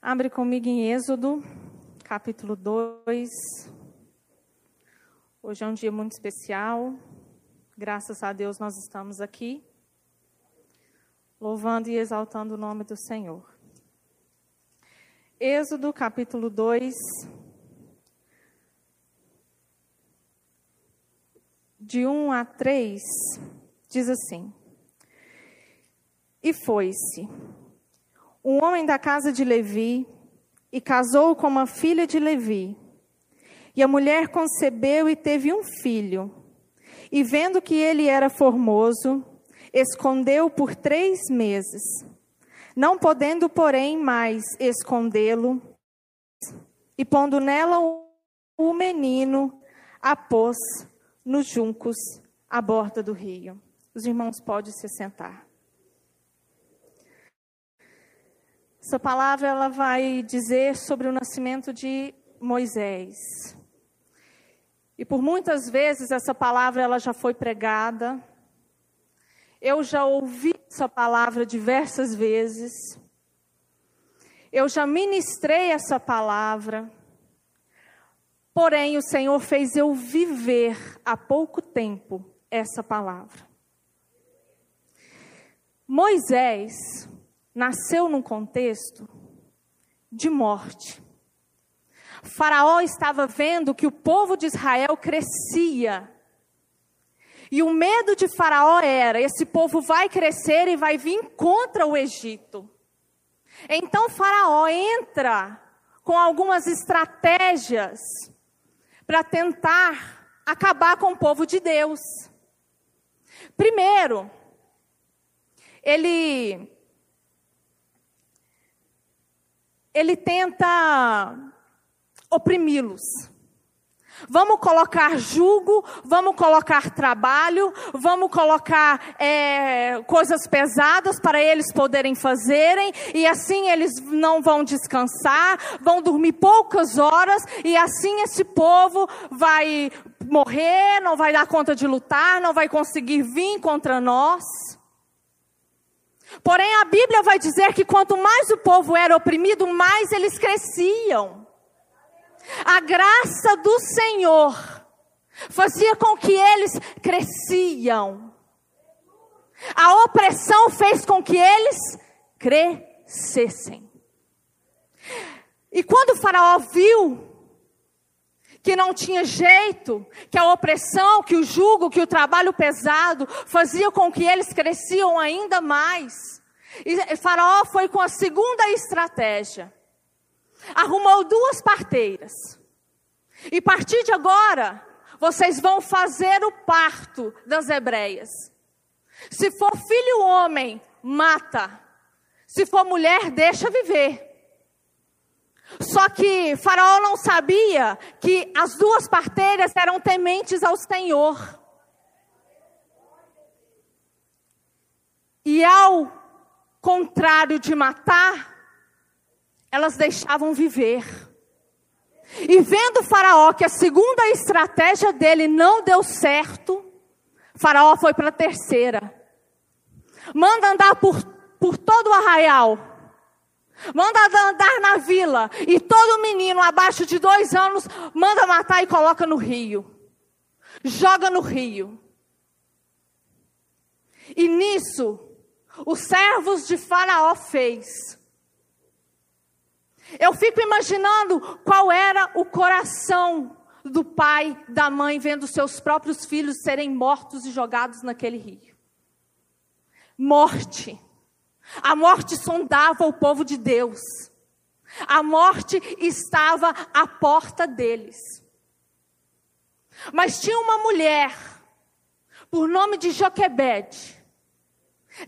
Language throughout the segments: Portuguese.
Abre comigo em Êxodo, capítulo 2. Hoje é um dia muito especial. Graças a Deus nós estamos aqui, louvando e exaltando o nome do Senhor. Êxodo, capítulo 2. De 1 a 3, diz assim: E foi-se um homem da casa de Levi e casou com uma filha de Levi. E a mulher concebeu e teve um filho. E vendo que ele era formoso, escondeu por três meses. Não podendo, porém, mais escondê-lo, e pondo nela o menino, a pôs nos juncos à borda do rio. Os irmãos podem se sentar. Essa palavra ela vai dizer sobre o nascimento de Moisés. E por muitas vezes essa palavra ela já foi pregada. Eu já ouvi essa palavra diversas vezes. Eu já ministrei essa palavra. Porém, o Senhor fez eu viver há pouco tempo essa palavra. Moisés, nasceu num contexto de morte. Faraó estava vendo que o povo de Israel crescia. E o medo de Faraó era: esse povo vai crescer e vai vir contra o Egito. Então Faraó entra com algumas estratégias para tentar acabar com o povo de Deus. Primeiro, ele ele tenta oprimi-los. Vamos colocar jugo, vamos colocar trabalho, vamos colocar é, coisas pesadas para eles poderem fazerem, e assim eles não vão descansar, vão dormir poucas horas, e assim esse povo vai morrer, não vai dar conta de lutar, não vai conseguir vir contra nós. Porém, a Bíblia vai dizer que quanto mais o povo era oprimido, mais eles cresciam. A graça do Senhor fazia com que eles cresciam. A opressão fez com que eles crescessem. E quando o Faraó viu que não tinha jeito, que a opressão, que o jugo, que o trabalho pesado fazia com que eles cresciam ainda mais. E Faraó foi com a segunda estratégia. Arrumou duas parteiras. E a partir de agora, vocês vão fazer o parto das hebreias. Se for filho homem, mata. Se for mulher, deixa viver. Só que Faraó não sabia que as duas parteiras eram tementes ao Senhor. E ao contrário de matar, elas deixavam viver. E vendo Faraó que a segunda estratégia dele não deu certo, Faraó foi para a terceira. Manda andar por, por todo o arraial Manda andar na vila. E todo menino abaixo de dois anos manda matar e coloca no rio. Joga no rio. E nisso, os servos de Faraó fez. Eu fico imaginando qual era o coração do pai, da mãe, vendo seus próprios filhos serem mortos e jogados naquele rio. Morte. A morte sondava o povo de Deus. A morte estava à porta deles. Mas tinha uma mulher, por nome de Joquebede.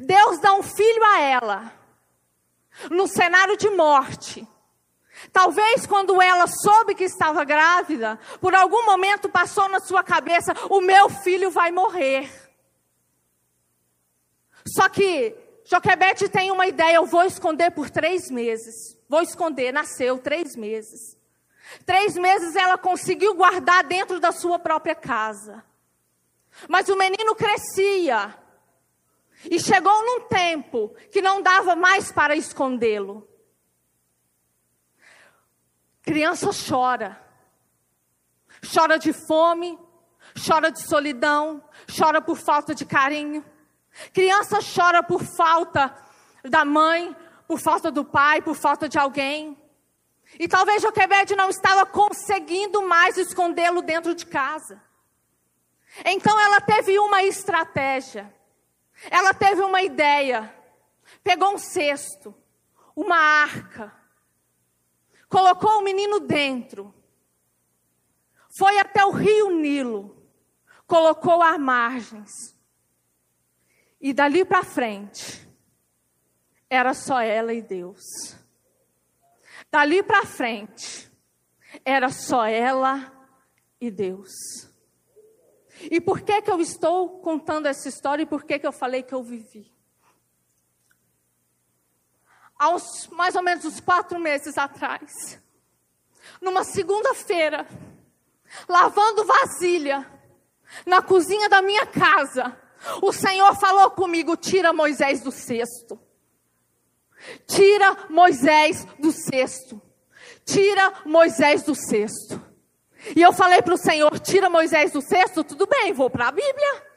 Deus dá um filho a ela, no cenário de morte. Talvez quando ela soube que estava grávida, por algum momento passou na sua cabeça: o meu filho vai morrer. Só que Joquebete tem uma ideia, eu vou esconder por três meses. Vou esconder, nasceu três meses. Três meses ela conseguiu guardar dentro da sua própria casa. Mas o menino crescia. E chegou num tempo que não dava mais para escondê-lo. Criança chora. Chora de fome, chora de solidão, chora por falta de carinho. Criança chora por falta da mãe, por falta do pai, por falta de alguém. E talvez Joquebede não estava conseguindo mais escondê-lo dentro de casa. Então ela teve uma estratégia. Ela teve uma ideia. Pegou um cesto, uma arca, colocou o menino dentro, foi até o rio Nilo, colocou as margens. E dali para frente, era só ela e Deus. Dali para frente, era só ela e Deus. E por que que eu estou contando essa história e por que que eu falei que eu vivi? Uns, mais ou menos uns quatro meses atrás, numa segunda-feira, lavando vasilha, na cozinha da minha casa, o Senhor falou comigo: tira Moisés do cesto. Tira Moisés do cesto. Tira Moisés do cesto. E eu falei para o Senhor: tira Moisés do cesto, tudo bem, vou para a Bíblia.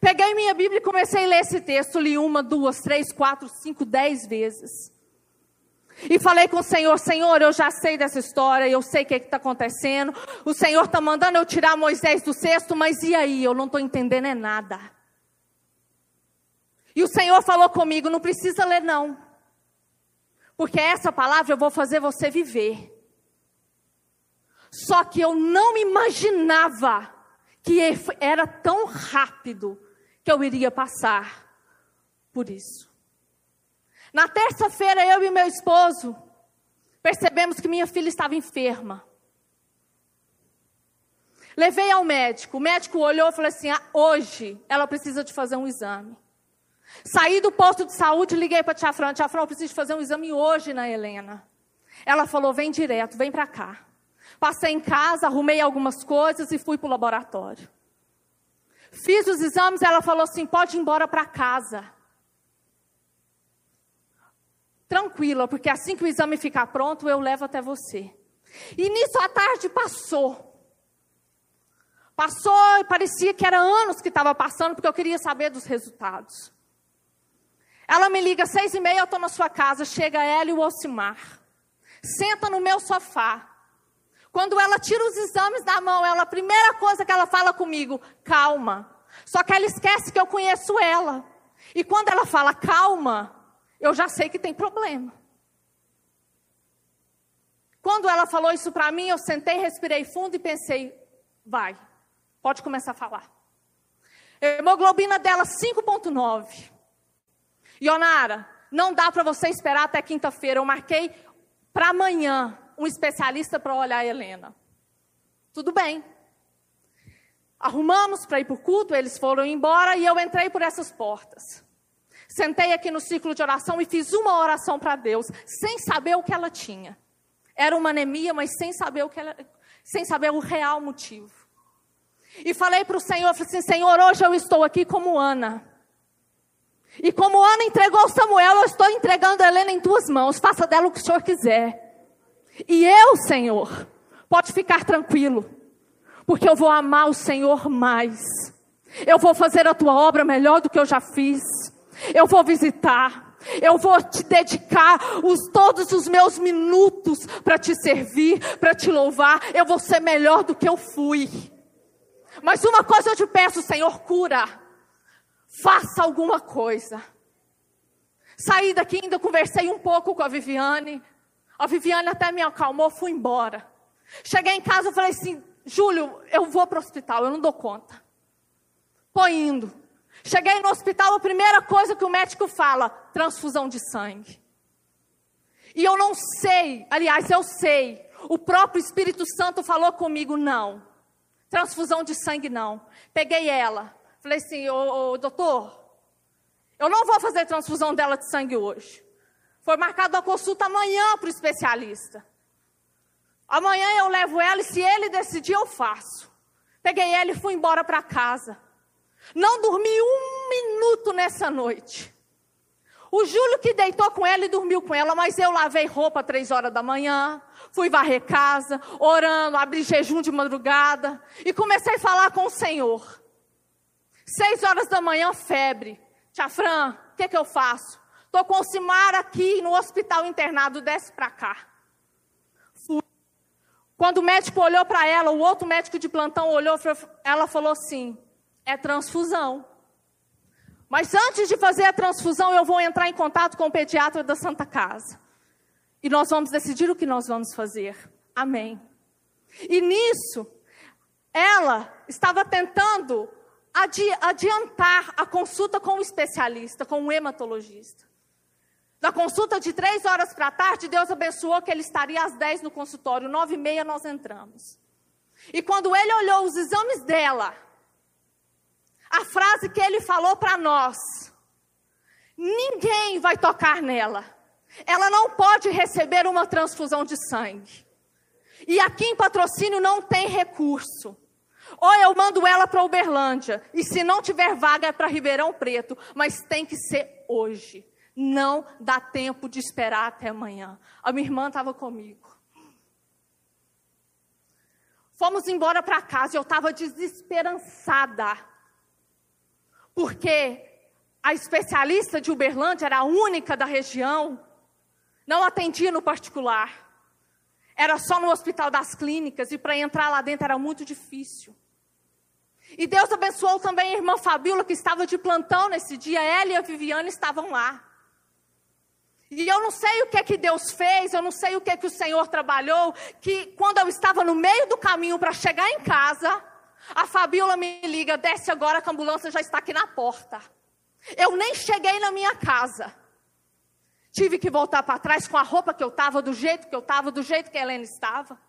Peguei minha Bíblia e comecei a ler esse texto. Li uma, duas, três, quatro, cinco, dez vezes. E falei com o Senhor: Senhor, eu já sei dessa história, eu sei o que está acontecendo. O Senhor está mandando eu tirar Moisés do cesto, mas e aí? Eu não estou entendendo é nada. E o Senhor falou comigo: não precisa ler, não. Porque essa palavra eu vou fazer você viver. Só que eu não imaginava que era tão rápido que eu iria passar por isso. Na terça-feira, eu e meu esposo percebemos que minha filha estava enferma. Levei ao médico. O médico olhou e falou assim: ah, hoje ela precisa de fazer um exame. Saí do posto de saúde, liguei para a tia Fran. Tia Fran, eu preciso fazer um exame hoje na Helena. Ela falou: vem direto, vem para cá. Passei em casa, arrumei algumas coisas e fui para o laboratório. Fiz os exames, ela falou assim: pode ir embora para casa. Tranquila, porque assim que o exame ficar pronto, eu levo até você. E nisso a tarde passou. Passou e parecia que era anos que estava passando, porque eu queria saber dos resultados. Ela me liga seis e meia, eu estou na sua casa. Chega ela e o Ocimar. Senta no meu sofá. Quando ela tira os exames da mão, ela, a primeira coisa que ela fala comigo, calma. Só que ela esquece que eu conheço ela. E quando ela fala calma, eu já sei que tem problema. Quando ela falou isso para mim, eu sentei, respirei fundo e pensei, vai, pode começar a falar. Hemoglobina dela 5.9. Ionara, não dá para você esperar até quinta-feira. Eu marquei para amanhã um especialista para olhar a Helena. Tudo bem. Arrumamos para ir para o culto, eles foram embora e eu entrei por essas portas. Sentei aqui no ciclo de oração e fiz uma oração para Deus, sem saber o que ela tinha. Era uma anemia, mas sem saber o que ela, sem saber o real motivo. E falei para o Senhor, falei assim, Senhor, hoje eu estou aqui como Ana. E como Ana entregou Samuel, eu estou entregando Helena em tuas mãos. Faça dela o que o Senhor quiser. E eu, Senhor, pode ficar tranquilo, porque eu vou amar o Senhor mais. Eu vou fazer a tua obra melhor do que eu já fiz. Eu vou visitar. Eu vou te dedicar os, todos os meus minutos para te servir, para te louvar. Eu vou ser melhor do que eu fui. Mas uma coisa eu te peço, Senhor, cura. Faça alguma coisa. Saí daqui, ainda conversei um pouco com a Viviane. A Viviane até me acalmou, fui embora. Cheguei em casa e falei assim: Júlio, eu vou para o hospital, eu não dou conta. Tô indo. Cheguei no hospital, a primeira coisa que o médico fala: transfusão de sangue. E eu não sei, aliás, eu sei, o próprio Espírito Santo falou comigo: não, transfusão de sangue não. Peguei ela, falei assim: ô, ô doutor, eu não vou fazer transfusão dela de sangue hoje. Foi marcada uma consulta amanhã para o especialista. Amanhã eu levo ela e se ele decidir, eu faço. Peguei ela e fui embora para casa. Não dormi um minuto nessa noite. O Júlio que deitou com ela e dormiu com ela, mas eu lavei roupa três horas da manhã, fui varrer casa, orando, abri jejum de madrugada e comecei a falar com o Senhor. Seis horas da manhã, febre. Tia Fran, o que, que eu faço? Estou com o Simar aqui no hospital internado, desce para cá. Fui. Quando o médico olhou para ela, o outro médico de plantão olhou, ela falou assim: é transfusão. Mas antes de fazer a transfusão, eu vou entrar em contato com o pediatra da Santa Casa. E nós vamos decidir o que nós vamos fazer. Amém. E nisso, ela estava tentando adi adiantar a consulta com o especialista, com o hematologista. Da consulta de três horas para a tarde, Deus abençoou que ele estaria às dez no consultório. Nove e meia nós entramos. E quando ele olhou os exames dela, a frase que ele falou para nós: ninguém vai tocar nela. Ela não pode receber uma transfusão de sangue. E aqui em patrocínio não tem recurso. Ou eu mando ela para Uberlândia, e se não tiver vaga é para Ribeirão Preto, mas tem que ser hoje. Não dá tempo de esperar até amanhã. A minha irmã estava comigo. Fomos embora para casa e eu estava desesperançada porque a especialista de Uberlândia era a única da região, não atendia no particular. Era só no hospital das clínicas e para entrar lá dentro era muito difícil. E Deus abençoou também a irmã Fabíola, que estava de plantão nesse dia. Ela e a Viviane estavam lá. E eu não sei o que é que Deus fez, eu não sei o que é que o Senhor trabalhou, que quando eu estava no meio do caminho para chegar em casa, a Fabiola me liga, desce agora que a ambulância já está aqui na porta. Eu nem cheguei na minha casa. Tive que voltar para trás com a roupa que eu estava, do jeito que eu estava, do jeito que a Helena estava.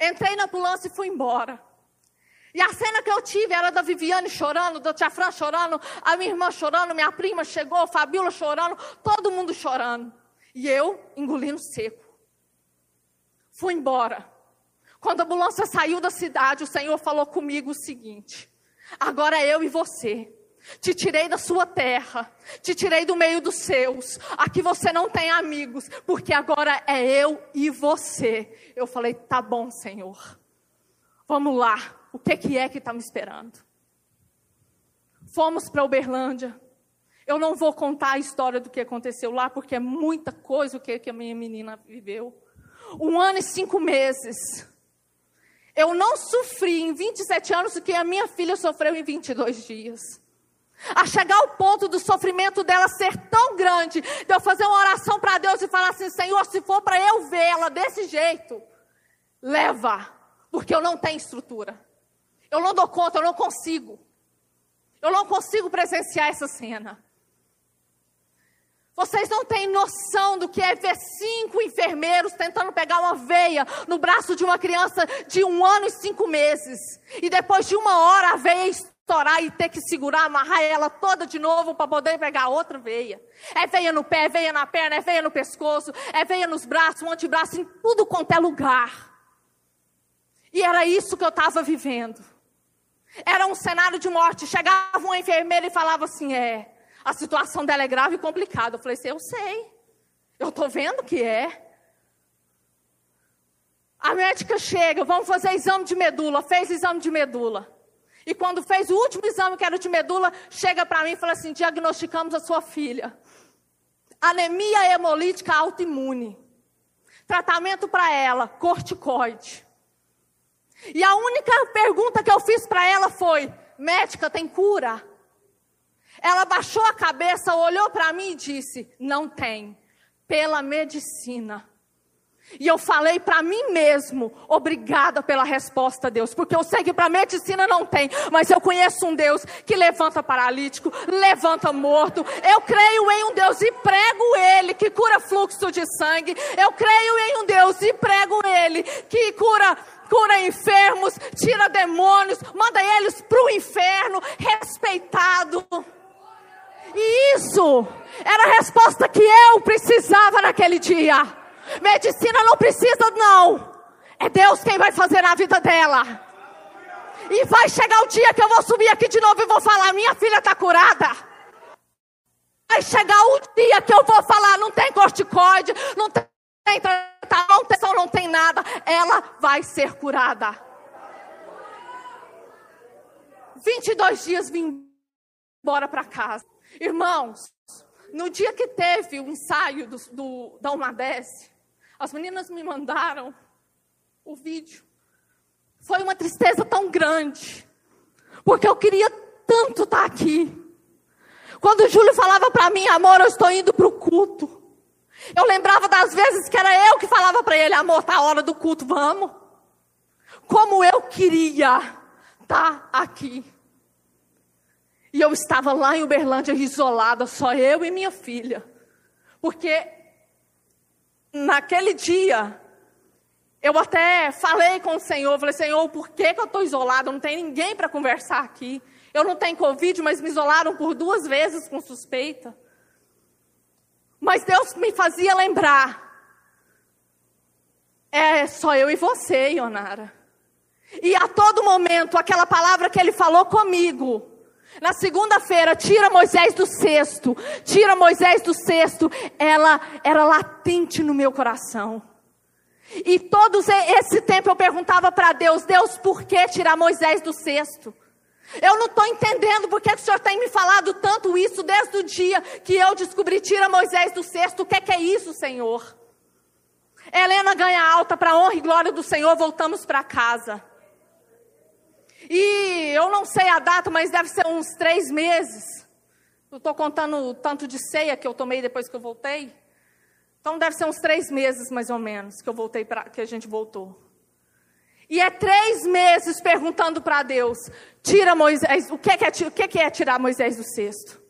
Entrei na ambulância e fui embora. E a cena que eu tive era da Viviane chorando, da tia Fran chorando, a minha irmã chorando, minha prima chegou, a Fabiola chorando, todo mundo chorando. E eu engolindo seco. Fui embora. Quando a ambulância saiu da cidade, o Senhor falou comigo o seguinte: agora eu e você. Te tirei da sua terra, te tirei do meio dos seus. Aqui você não tem amigos, porque agora é eu e você. Eu falei: tá bom, Senhor. Vamos lá. O que, que é que está me esperando? Fomos para Uberlândia. Eu não vou contar a história do que aconteceu lá, porque é muita coisa o que, que a minha menina viveu. Um ano e cinco meses. Eu não sofri em 27 anos o que a minha filha sofreu em 22 dias. A chegar ao ponto do sofrimento dela ser tão grande, de eu fazer uma oração para Deus e falar assim: Senhor, se for para eu ver ela desse jeito, leva, porque eu não tenho estrutura. Eu não dou conta, eu não consigo. Eu não consigo presenciar essa cena. Vocês não têm noção do que é ver cinco enfermeiros tentando pegar uma veia no braço de uma criança de um ano e cinco meses. E depois de uma hora a veia estourar e ter que segurar, amarrar ela toda de novo para poder pegar outra veia. É veia no pé, é veia na perna, é veia no pescoço, é veia nos braços, um antebraço, em tudo quanto é lugar. E era isso que eu estava vivendo. Era um cenário de morte. Chegava uma enfermeira e falava assim: é. A situação dela é grave e complicada. Eu falei assim: eu sei. Eu estou vendo que é. A médica chega, vamos fazer exame de medula. Fez exame de medula. E quando fez o último exame, que era de medula, chega para mim e fala assim: diagnosticamos a sua filha. Anemia hemolítica autoimune. Tratamento para ela, corticoide. E a única pergunta que eu fiz para ela foi: médica, tem cura? Ela baixou a cabeça, olhou para mim e disse: Não tem, pela medicina. E eu falei para mim mesmo, obrigada pela resposta, Deus, porque eu sei que para medicina não tem, mas eu conheço um Deus que levanta paralítico, levanta morto. Eu creio em um Deus e prego Ele que cura fluxo de sangue. Eu creio em um Deus e prego Ele que cura cura enfermos, tira demônios, manda eles para o inferno, respeitado. E isso era a resposta que eu precisava naquele dia. Medicina não precisa, não. É Deus quem vai fazer na vida dela. E vai chegar o dia que eu vou subir aqui de novo e vou falar: minha filha está curada. Vai chegar o dia que eu vou falar: não tem corticoide, não tem tratamento, não tem nada. Ela vai ser curada. 22 dias vim embora para casa. Irmãos, no dia que teve o ensaio do, do, da Umadese, as meninas me mandaram o vídeo. Foi uma tristeza tão grande, porque eu queria tanto estar aqui. Quando o Júlio falava para mim, amor, eu estou indo para o culto. Eu lembrava das vezes que era eu que falava para ele, amor, tá a hora do culto, vamos. Como eu queria estar aqui. E eu estava lá em Uberlândia isolada, só eu e minha filha. Porque naquele dia, eu até falei com o Senhor, falei, Senhor, por que, que eu estou isolada? Não tem ninguém para conversar aqui. Eu não tenho Covid, mas me isolaram por duas vezes com suspeita. Mas Deus me fazia lembrar. É só eu e você, Ionara. E a todo momento, aquela palavra que ele falou comigo, na segunda-feira, tira Moisés do cesto, tira Moisés do cesto, ela era latente no meu coração. E todo esse tempo eu perguntava para Deus: Deus, por que tirar Moisés do cesto? Eu não estou entendendo porque que o Senhor tem me falado tanto isso desde o dia que eu descobri tira Moisés do cesto. O que é, que é isso, Senhor? Helena ganha alta para honra e glória do Senhor, voltamos para casa. E eu não sei a data, mas deve ser uns três meses. Eu estou contando o tanto de ceia que eu tomei depois que eu voltei. Então deve ser uns três meses mais ou menos que eu voltei que a gente voltou. E é três meses perguntando para Deus: tira Moisés, o que é, o que é tirar Moisés do cesto?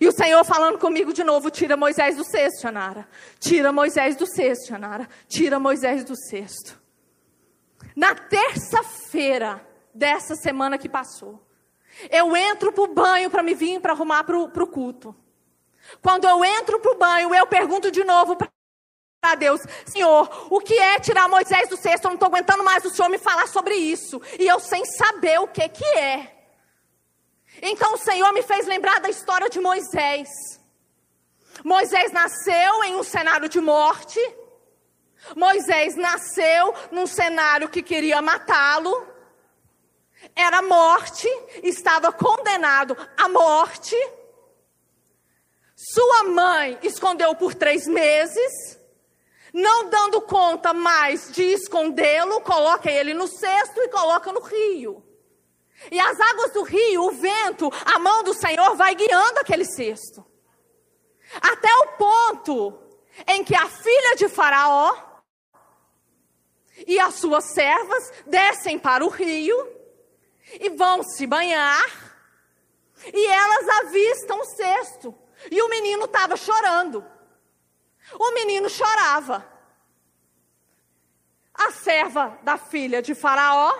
E o Senhor falando comigo de novo: tira Moisés do cesto, Janara. Tira Moisés do cesto, Janara. Tira Moisés do cesto. Na terça-feira, dessa semana que passou. Eu entro para o banho para me vir para arrumar para o culto. Quando eu entro para o banho, eu pergunto de novo para Deus: Senhor, o que é tirar Moisés do cesto? Eu não estou aguentando mais o Senhor me falar sobre isso. E eu sem saber o que, que é. Então o Senhor me fez lembrar da história de Moisés. Moisés nasceu em um cenário de morte. Moisés nasceu num cenário que queria matá-lo era morte, estava condenado à morte. Sua mãe escondeu por três meses, não dando conta mais de escondê-lo, coloca ele no cesto e coloca no rio. E as águas do rio, o vento, a mão do Senhor vai guiando aquele cesto. Até o ponto em que a filha de Faraó e as suas servas descem para o rio e vão se banhar. E elas avistam o cesto. E o menino estava chorando. O menino chorava. A serva da filha de Faraó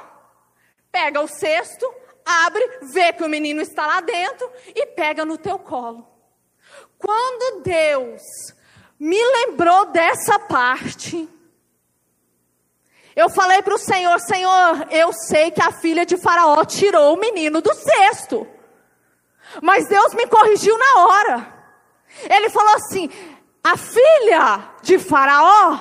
pega o cesto, abre, vê que o menino está lá dentro e pega no teu colo. Quando Deus me lembrou dessa parte, eu falei para o Senhor: Senhor, eu sei que a filha de Faraó tirou o menino do cesto. Mas Deus me corrigiu na hora. Ele falou assim: a filha de Faraó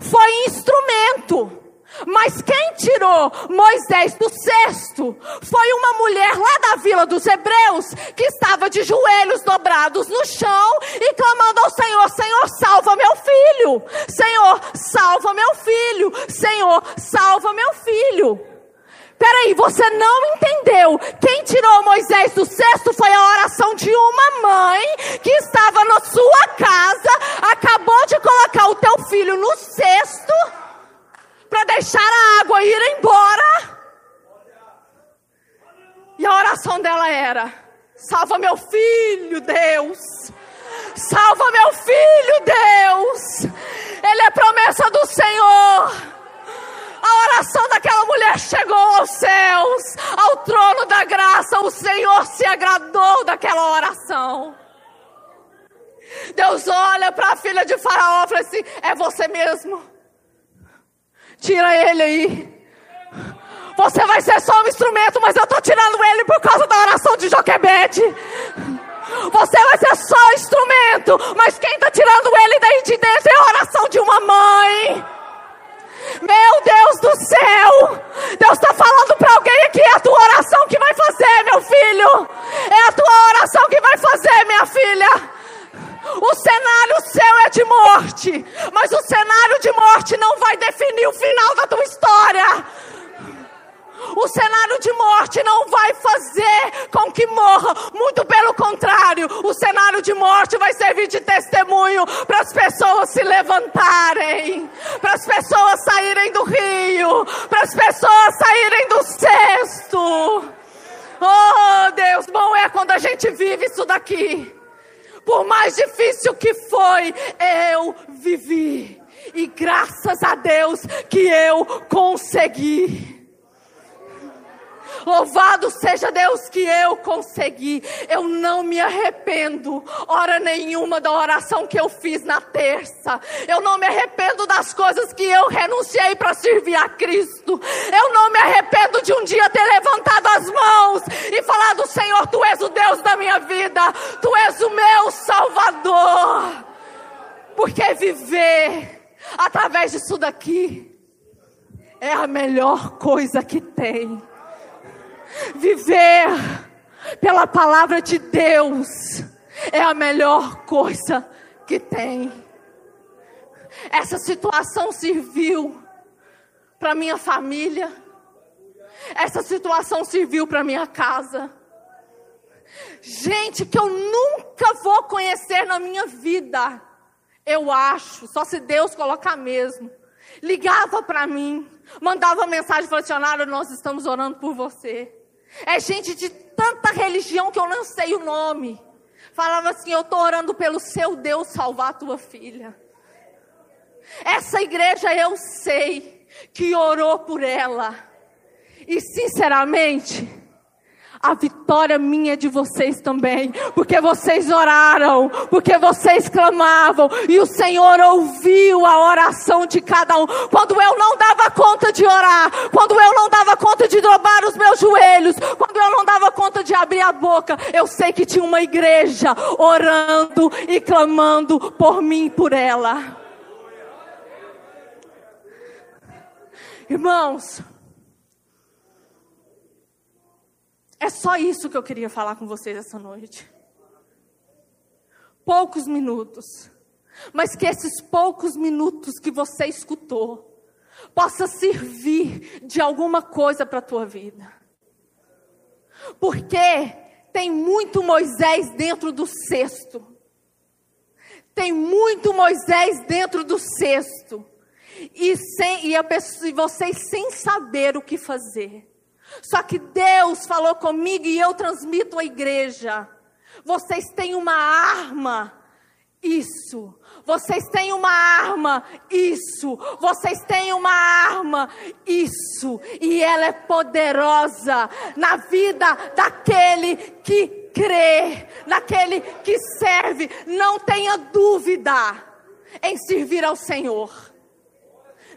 foi instrumento. Mas quem tirou Moisés do cesto foi uma mulher lá da vila dos Hebreus que estava de joelhos dobrados no chão e clamando ao Senhor: Senhor, salva meu filho! Senhor, salva meu filho! Senhor, salva meu filho! Peraí, você não entendeu. Quem tirou Moisés do cesto foi a oração de uma mãe que estava na sua casa, acabou de colocar o teu filho no cesto para deixar a água ir embora. E a oração dela era: salva meu filho, Deus. Salva meu filho, Deus. Ele é promessa do Senhor. A oração daquela mulher chegou aos céus, ao trono da graça. O Senhor se agradou daquela oração. Deus olha para a filha de Faraó e fala assim: É você mesmo. Tira ele aí. Você vai ser só um instrumento, mas eu estou tirando ele por causa da oração de Joquebede. Você vai ser só instrumento, mas quem está tirando ele daí de dentro é a oração de uma mãe. Meu Deus do céu! Deus está falando para alguém aqui: é a tua oração que vai fazer, meu filho. É a tua oração que vai fazer, minha filha. O cenário seu é de morte, mas o cenário de morte não vai definir o final da tua história. O cenário de morte não vai fazer com que morra, muito pelo contrário, o cenário de morte vai servir de testemunho para as pessoas se levantarem, para as pessoas saírem do rio, para as pessoas saírem do cesto. Oh Deus, bom é quando a gente vive isso daqui. Por mais difícil que foi, eu vivi. E graças a Deus que eu consegui. Louvado seja Deus que eu consegui. Eu não me arrependo, hora nenhuma, da oração que eu fiz na terça. Eu não me arrependo das coisas que eu renunciei para servir a Cristo. Eu não me arrependo de um dia ter levantado as mãos e falado: Senhor, tu és o Deus da minha vida, tu és o meu Salvador. Porque viver através disso daqui é a melhor coisa que tem. Viver pela palavra de Deus é a melhor coisa que tem. Essa situação serviu para minha família. Essa situação serviu para minha casa. Gente que eu nunca vou conhecer na minha vida. Eu acho, só se Deus colocar mesmo. Ligava para mim, mandava mensagem, falou assim, nós estamos orando por você. É gente de tanta religião que eu não sei o nome. Falava assim: Eu estou orando pelo seu Deus salvar a tua filha. Essa igreja eu sei que orou por ela. E sinceramente, a vitória minha é de vocês também, porque vocês oraram, porque vocês clamavam, e o Senhor ouviu a oração de cada um. Quando eu não dava conta de orar, quando eu não dava conta de dobrar os meus joelhos, quando eu não dava conta de abrir a boca, eu sei que tinha uma igreja orando e clamando por mim e por ela. Irmãos, É só isso que eu queria falar com vocês essa noite. Poucos minutos. Mas que esses poucos minutos que você escutou possa servir de alguma coisa para a tua vida. Porque tem muito Moisés dentro do cesto. Tem muito Moisés dentro do cesto. E, sem, e, pessoa, e vocês sem saber o que fazer. Só que Deus falou comigo e eu transmito à igreja. Vocês têm uma arma. Isso. Vocês têm uma arma. Isso. Vocês têm uma arma. Isso. E ela é poderosa na vida daquele que crê, naquele que serve. Não tenha dúvida em servir ao Senhor.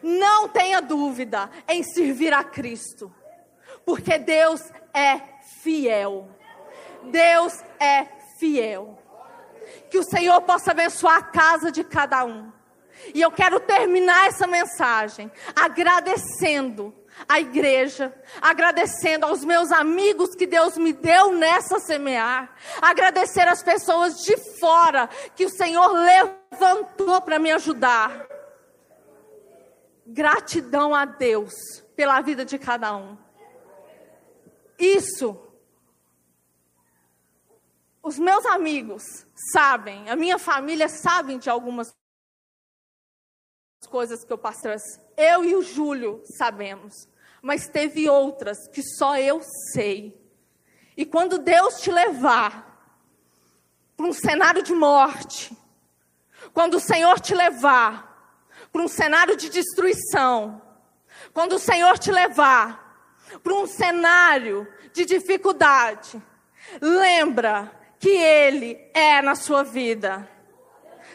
Não tenha dúvida em servir a Cristo porque Deus é fiel. Deus é fiel. Que o Senhor possa abençoar a casa de cada um. E eu quero terminar essa mensagem agradecendo a igreja, agradecendo aos meus amigos que Deus me deu nessa semear, agradecer as pessoas de fora que o Senhor levantou para me ajudar. Gratidão a Deus pela vida de cada um. Isso. Os meus amigos sabem, a minha família sabem de algumas coisas que eu passei. Eu e o Júlio sabemos, mas teve outras que só eu sei. E quando Deus te levar para um cenário de morte, quando o Senhor te levar para um cenário de destruição, quando o Senhor te levar para um cenário de dificuldade, lembra que Ele é na sua vida.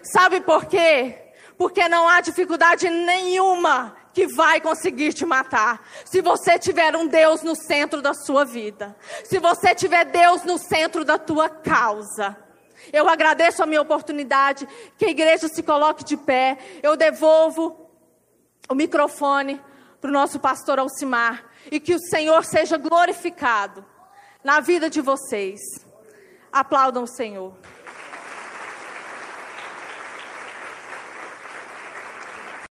Sabe por quê? Porque não há dificuldade nenhuma que vai conseguir te matar. Se você tiver um Deus no centro da sua vida. Se você tiver Deus no centro da tua causa. Eu agradeço a minha oportunidade, que a igreja se coloque de pé. Eu devolvo o microfone para o nosso pastor Alcimar e que o Senhor seja glorificado na vida de vocês. Aplaudam o Senhor.